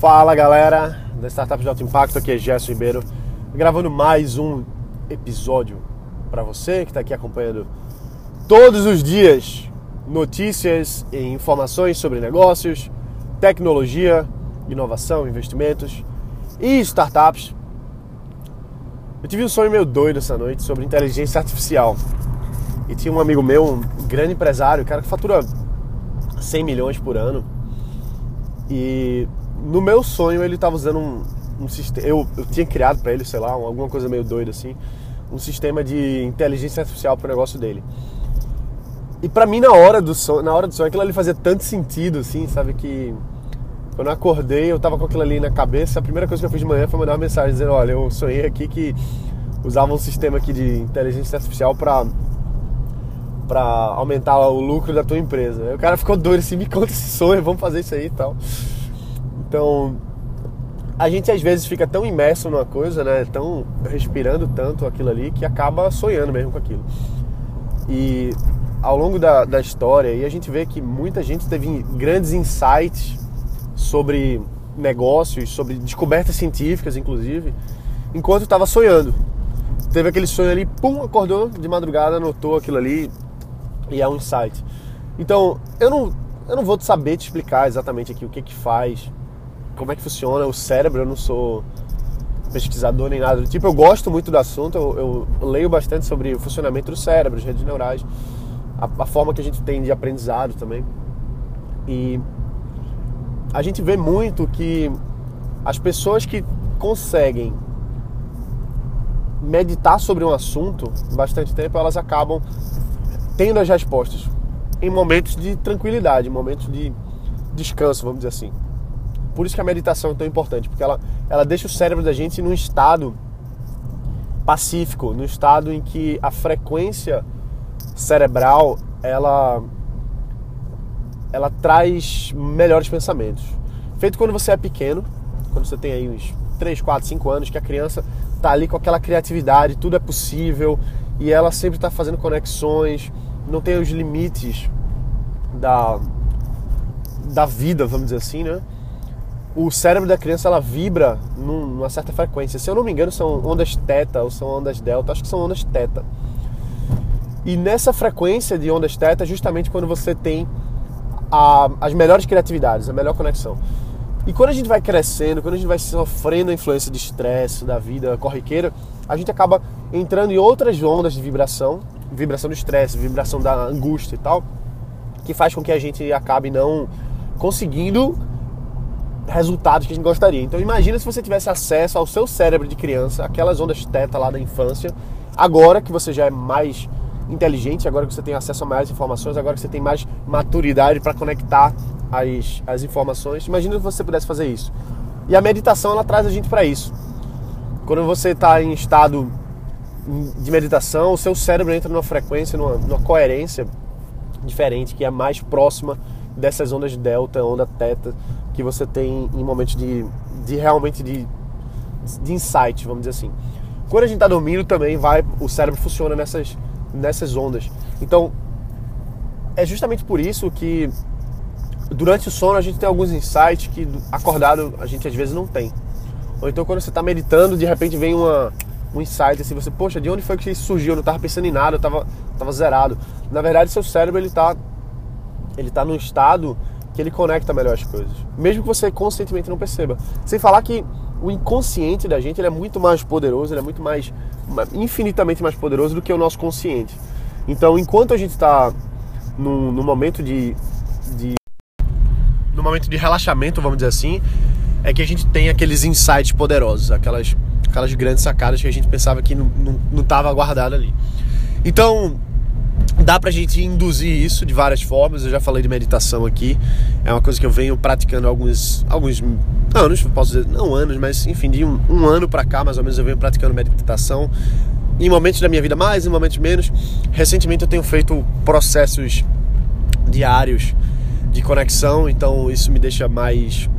Fala galera da Startup de Alto Impacto, aqui é Gerson Ribeiro, gravando mais um episódio para você que está aqui acompanhando todos os dias notícias e informações sobre negócios, tecnologia, inovação, investimentos e startups. Eu tive um sonho meio doido essa noite sobre inteligência artificial. E tinha um amigo meu, um grande empresário, cara que fatura 100 milhões por ano. E no meu sonho ele estava usando um, um sistema. Eu, eu tinha criado para ele, sei lá, alguma coisa meio doida assim, um sistema de inteligência artificial para o negócio dele. E para mim na hora do sonho, na hora do sonho, aquilo ali fazia tanto sentido, assim, sabe que quando eu acordei, eu tava com aquilo ali na cabeça. A primeira coisa que eu fiz de manhã foi mandar uma mensagem dizendo: Olha, eu sonhei aqui que usava um sistema aqui de inteligência artificial para para aumentar o lucro da tua empresa. Aí o cara ficou doido assim: Me conta esse sonho, vamos fazer isso aí e tal. Então, a gente às vezes fica tão imerso numa coisa, né? Tão respirando tanto aquilo ali que acaba sonhando mesmo com aquilo. E ao longo da, da história, e a gente vê que muita gente teve grandes insights sobre negócios, sobre descobertas científicas, inclusive, enquanto estava sonhando. Teve aquele sonho ali, pum, acordou de madrugada, anotou aquilo ali e é um insight. Então, eu não, eu não vou saber te explicar exatamente aqui o que que faz, como é que funciona o cérebro, eu não sou pesquisador nem nada do tipo. Eu gosto muito do assunto, eu, eu leio bastante sobre o funcionamento do cérebro, as redes neurais, a, a forma que a gente tem de aprendizado também. E a gente vê muito que as pessoas que conseguem meditar sobre um assunto bastante tempo, elas acabam tendo as respostas em momentos de tranquilidade, em momentos de descanso, vamos dizer assim. Por isso que a meditação é tão importante, porque ela, ela deixa o cérebro da gente num estado pacífico, num estado em que a frequência cerebral ela ela traz melhores pensamentos. Feito quando você é pequeno, quando você tem aí uns 3, 4, 5 anos, que a criança tá ali com aquela criatividade, tudo é possível, e ela sempre está fazendo conexões, não tem os limites da, da vida, vamos dizer assim, né? O cérebro da criança ela vibra numa certa frequência. Se eu não me engano, são ondas teta ou são ondas delta, acho que são ondas teta. E nessa frequência de ondas teta, justamente quando você tem a, as melhores criatividades, a melhor conexão. E quando a gente vai crescendo, quando a gente vai sofrendo a influência de estresse da vida corriqueira, a gente acaba entrando em outras ondas de vibração, vibração do estresse, vibração da angústia e tal, que faz com que a gente acabe não conseguindo resultados que a gente gostaria. Então imagina se você tivesse acesso ao seu cérebro de criança, aquelas ondas teta lá da infância, agora que você já é mais inteligente, agora que você tem acesso a mais informações, agora que você tem mais maturidade para conectar as, as informações. Imagina se você pudesse fazer isso. E a meditação ela traz a gente para isso. Quando você está em estado de meditação, o seu cérebro entra numa frequência, numa, numa coerência diferente, que é mais próxima dessas ondas de delta, onda teta, que você tem em momentos de, de realmente de, de insight, vamos dizer assim. Quando a gente está dormindo também vai, o cérebro funciona nessas nessas ondas. Então, é justamente por isso que durante o sono a gente tem alguns insights que acordado a gente às vezes não tem. Ou então quando você está meditando, de repente vem uma, um insight assim, você, poxa, de onde foi que isso surgiu? Eu não estava pensando em nada, eu estava tava zerado. Na verdade, seu cérebro ele está ele tá num estado que ele conecta melhor as coisas, mesmo que você conscientemente não perceba. Sem falar que o inconsciente da gente ele é muito mais poderoso, ele é muito mais, infinitamente mais poderoso do que o nosso consciente. Então, enquanto a gente está no, no, momento de, de, no momento de relaxamento, vamos dizer assim, é que a gente tem aqueles insights poderosos, aquelas, aquelas grandes sacadas que a gente pensava que não estava guardado ali. Então, Dá pra gente induzir isso de várias formas. Eu já falei de meditação aqui. É uma coisa que eu venho praticando alguns, alguns anos, posso dizer, não anos, mas enfim, de um, um ano pra cá, mais ou menos, eu venho praticando meditação. Em momentos da minha vida mais, em momentos menos. Recentemente eu tenho feito processos diários de conexão, então isso me deixa mais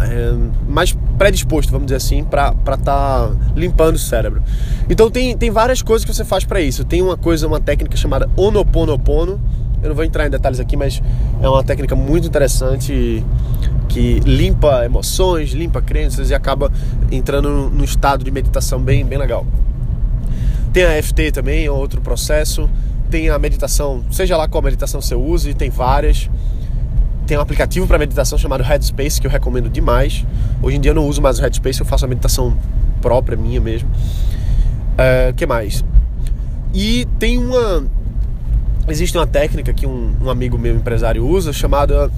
é, mais predisposto, vamos dizer assim, para estar tá limpando o cérebro. Então tem, tem várias coisas que você faz para isso. Tem uma coisa, uma técnica chamada Onoponopono, Eu não vou entrar em detalhes aqui, mas é uma técnica muito interessante que limpa emoções, limpa crenças e acaba entrando num estado de meditação bem, bem legal. Tem a FT também, é outro processo. Tem a meditação, seja lá qual meditação você use, tem várias. Tem um aplicativo para meditação chamado Headspace que eu recomendo demais. Hoje em dia eu não uso mais o Headspace, eu faço a meditação própria minha mesmo. O uh, que mais? E tem uma. Existe uma técnica que um, um amigo meu empresário usa chamada.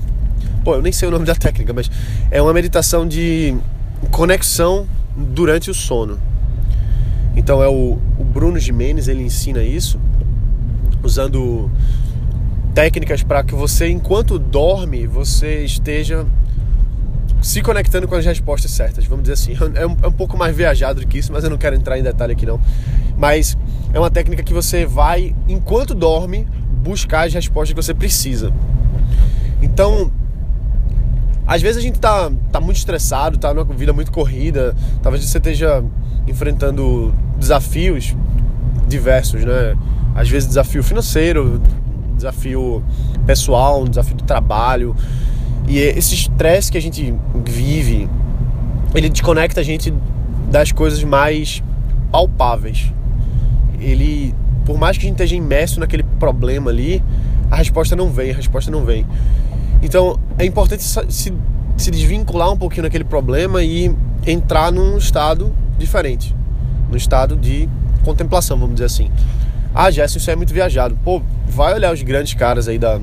Pô, eu nem sei o nome da técnica, mas é uma meditação de conexão durante o sono. Então é o, o Bruno Jimenez, ele ensina isso usando técnicas para que você, enquanto dorme, você esteja se conectando com as respostas certas, vamos dizer assim. É um, é um, pouco mais viajado do que isso, mas eu não quero entrar em detalhe aqui não. Mas é uma técnica que você vai, enquanto dorme, buscar as respostas que você precisa. Então, às vezes a gente tá, tá muito estressado, tá numa vida muito corrida, talvez você esteja enfrentando desafios diversos, né? Às vezes desafio financeiro, desafio pessoal, um desafio do trabalho. E esse estresse que a gente vive, ele desconecta a gente das coisas mais palpáveis. Ele, por mais que a gente esteja imerso naquele problema ali, a resposta não vem, a resposta não vem. Então é importante se, se desvincular um pouquinho daquele problema e entrar num estado diferente, no estado de contemplação, vamos dizer assim. Ah, Gerson, isso é muito viajado. Pô, vai olhar os grandes caras aí da,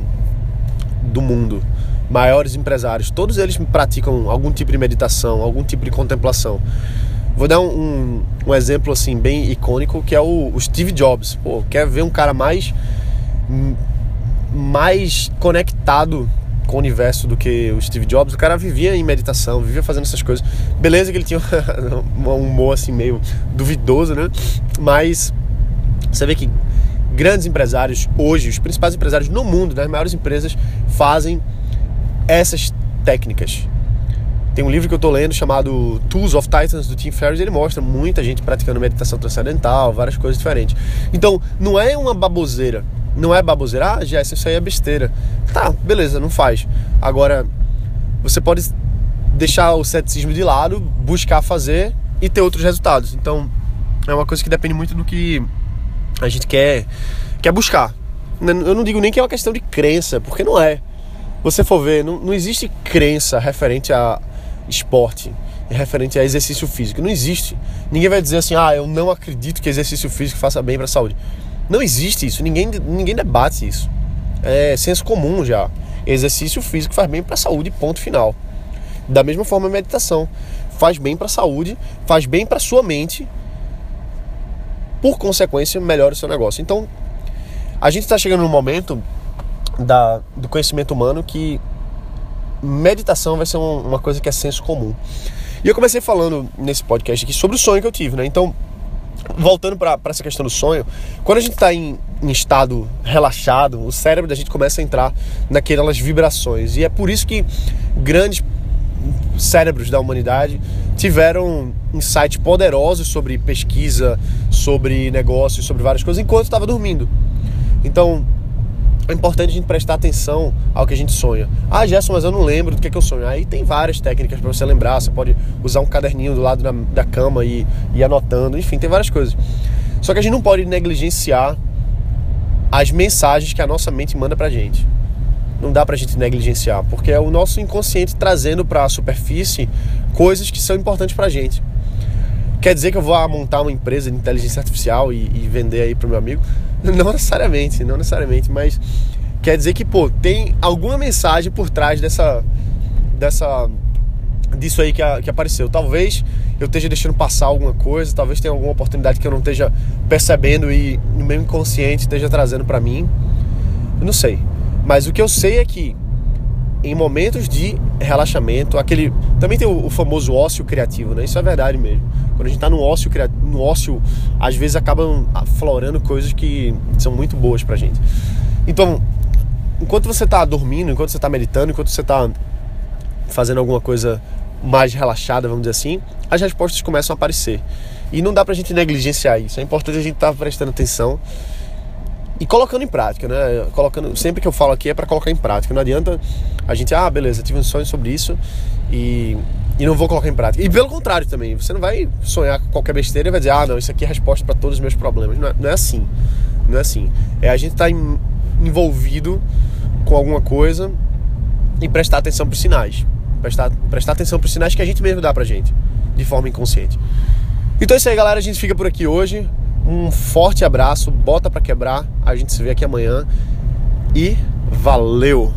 do mundo, maiores empresários, todos eles praticam algum tipo de meditação, algum tipo de contemplação. Vou dar um, um, um exemplo assim bem icônico que é o, o, Steve Jobs. Pô, quer ver um cara mais mais conectado com o universo do que o Steve Jobs. O cara vivia em meditação, vivia fazendo essas coisas. Beleza que ele tinha um humor assim meio duvidoso, né? Mas você vê que grandes empresários hoje, os principais empresários no mundo, das maiores empresas, fazem essas técnicas. Tem um livro que eu estou lendo chamado Tools of Titans do Tim Ferriss, ele mostra muita gente praticando meditação transcendental, várias coisas diferentes. Então, não é uma baboseira não é baboseira, ah, Jéssica, isso aí é besteira. Tá, beleza, não faz. Agora, você pode deixar o ceticismo de lado, buscar fazer e ter outros resultados. Então, é uma coisa que depende muito do que a gente quer, quer buscar. Eu não digo nem que é uma questão de crença, porque não é. Você for ver, não, não existe crença referente a esporte, referente a exercício físico. Não existe. Ninguém vai dizer assim, ah, eu não acredito que exercício físico faça bem para a saúde. Não existe isso, ninguém, ninguém debate isso. É senso comum já. Exercício físico faz bem para a saúde, ponto final. Da mesma forma, a meditação faz bem para a saúde, faz bem para sua mente, por consequência, melhora o seu negócio. Então, a gente está chegando no momento da, do conhecimento humano que meditação vai ser uma, uma coisa que é senso comum. E eu comecei falando nesse podcast aqui sobre o sonho que eu tive, né? Então, voltando para essa questão do sonho, quando a gente está em, em, estado relaxado, o cérebro da gente começa a entrar naquelas vibrações. E é por isso que grandes cérebros da humanidade tiveram insights poderosos sobre pesquisa, sobre negócios, sobre várias coisas, enquanto estava dormindo. Então, é importante a gente prestar atenção ao que a gente sonha. Ah, Gerson, mas eu não lembro do que, é que eu sonho. Aí tem várias técnicas para você lembrar. Você pode usar um caderninho do lado da, da cama e ir anotando. Enfim, tem várias coisas. Só que a gente não pode negligenciar as mensagens que a nossa mente manda pra gente. Não dá pra gente negligenciar, porque é o nosso inconsciente trazendo para a superfície coisas que são importantes pra gente. Quer dizer que eu vou montar uma empresa de inteligência artificial e, e vender aí pro meu amigo? Não necessariamente, não necessariamente, mas quer dizer que, pô, tem alguma mensagem por trás dessa. dessa disso aí que, a, que apareceu. Talvez eu esteja deixando passar alguma coisa, talvez tenha alguma oportunidade que eu não esteja percebendo e no meu inconsciente esteja trazendo para mim. Eu não sei. Mas o que eu sei é que em momentos de relaxamento, aquele também tem o, o famoso ócio criativo, né? Isso é verdade mesmo. Quando a gente está no ócio, no ócio, às vezes acabam aflorando coisas que são muito boas pra gente. Então, enquanto você está dormindo, enquanto você está meditando, enquanto você está fazendo alguma coisa mais relaxada, vamos dizer assim, as respostas começam a aparecer. E não dá pra gente negligenciar isso. É importante a gente estar tá prestando atenção e colocando em prática, né? Colocando, sempre que eu falo aqui é para colocar em prática. Não adianta a gente, ah, beleza, tive um sonho sobre isso e, e não vou colocar em prática. E pelo contrário também, você não vai sonhar com qualquer besteira e vai dizer, ah, não, isso aqui é a resposta para todos os meus problemas. Não é, não é, assim. Não é assim. É a gente estar tá envolvido com alguma coisa e prestar atenção para os sinais. Prestar, prestar atenção para os sinais que a gente mesmo dá pra gente, de forma inconsciente. Então é isso aí, galera. A gente fica por aqui hoje. Um forte abraço, bota para quebrar. A gente se vê aqui amanhã e valeu!